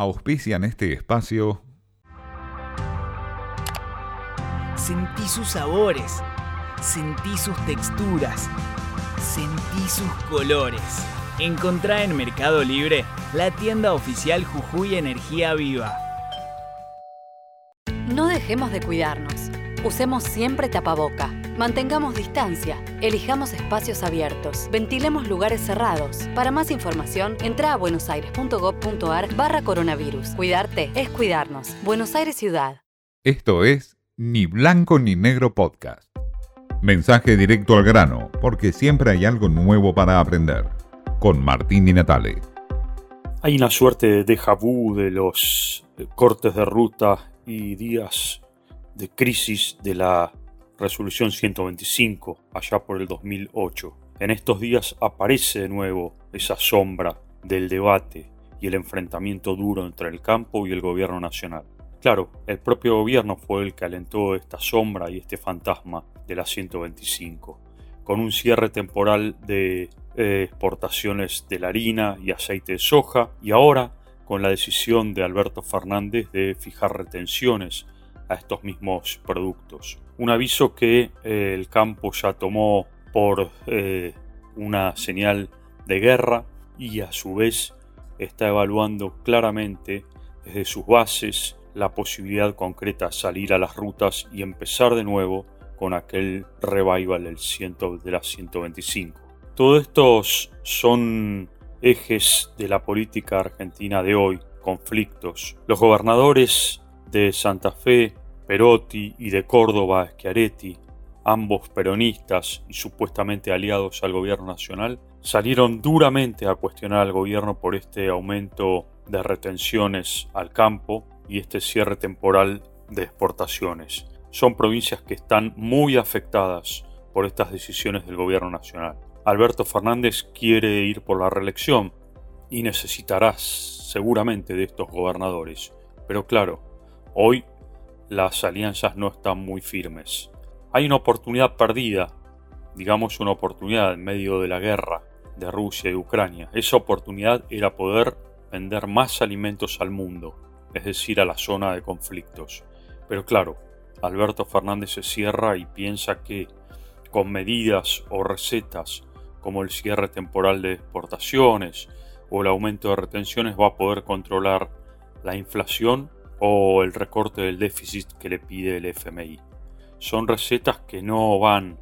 Auspician este espacio. Sentí sus sabores, sentí sus texturas, sentí sus colores. Encontrá en Mercado Libre la tienda oficial Jujuy Energía Viva. No dejemos de cuidarnos. Usemos siempre tapaboca. Mantengamos distancia. Elijamos espacios abiertos. Ventilemos lugares cerrados. Para más información, entra a buenosaires.gov.ar barra coronavirus. Cuidarte es cuidarnos. Buenos Aires Ciudad. Esto es Ni Blanco ni Negro Podcast. Mensaje directo al grano, porque siempre hay algo nuevo para aprender. Con Martín Di Natale. Hay una suerte de déjà vu de los cortes de ruta y días de crisis de la resolución 125 allá por el 2008. En estos días aparece de nuevo esa sombra del debate y el enfrentamiento duro entre el campo y el gobierno nacional. Claro, el propio gobierno fue el que alentó esta sombra y este fantasma de la 125, con un cierre temporal de eh, exportaciones de la harina y aceite de soja y ahora con la decisión de Alberto Fernández de fijar retenciones a estos mismos productos. Un aviso que eh, el campo ya tomó por eh, una señal de guerra y a su vez está evaluando claramente desde sus bases la posibilidad concreta de salir a las rutas y empezar de nuevo con aquel revival del ciento, de la 125. Todos estos son ejes de la política argentina de hoy, conflictos. Los gobernadores de Santa Fe, Perotti y de Córdoba, Schiaretti, ambos peronistas y supuestamente aliados al gobierno nacional, salieron duramente a cuestionar al gobierno por este aumento de retenciones al campo y este cierre temporal de exportaciones. Son provincias que están muy afectadas por estas decisiones del gobierno nacional. Alberto Fernández quiere ir por la reelección y necesitará seguramente de estos gobernadores. Pero claro, hoy las alianzas no están muy firmes. Hay una oportunidad perdida, digamos una oportunidad en medio de la guerra de Rusia y Ucrania. Esa oportunidad era poder vender más alimentos al mundo, es decir, a la zona de conflictos. Pero claro, Alberto Fernández se cierra y piensa que con medidas o recetas como el cierre temporal de exportaciones o el aumento de retenciones va a poder controlar la inflación o el recorte del déficit que le pide el FMI. Son recetas que no van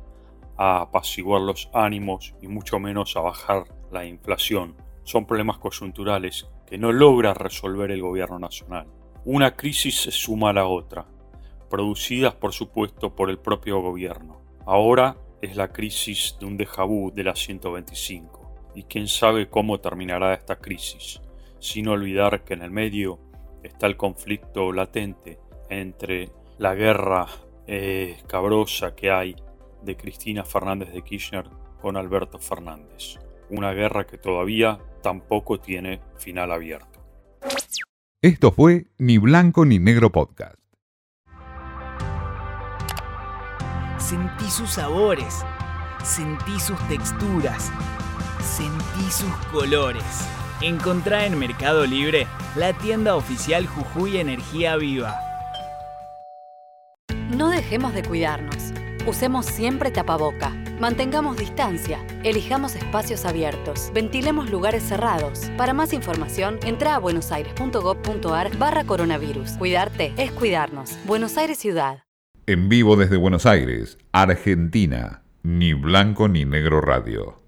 a apaciguar los ánimos y mucho menos a bajar la inflación. Son problemas coyunturales que no logra resolver el gobierno nacional. Una crisis se suma a la otra, producidas por supuesto por el propio gobierno. Ahora es la crisis de un déjà vu de la 125, y quién sabe cómo terminará esta crisis, sin olvidar que en el medio está el conflicto latente entre la guerra eh, cabrosa que hay de Cristina Fernández de Kirchner con Alberto Fernández. Una guerra que todavía tampoco tiene final abierto. Esto fue Ni Blanco ni Negro Podcast. Sentí sus sabores, sentí sus texturas, sentí sus colores. Encontrá en Mercado Libre la tienda oficial Jujuy Energía Viva. No dejemos de cuidarnos. Usemos siempre tapaboca. Mantengamos distancia. Elijamos espacios abiertos. Ventilemos lugares cerrados. Para más información, entra a buenosaires.gov.ar barra coronavirus. Cuidarte es cuidarnos. Buenos Aires Ciudad. En vivo desde Buenos Aires, Argentina. Ni Blanco ni Negro Radio.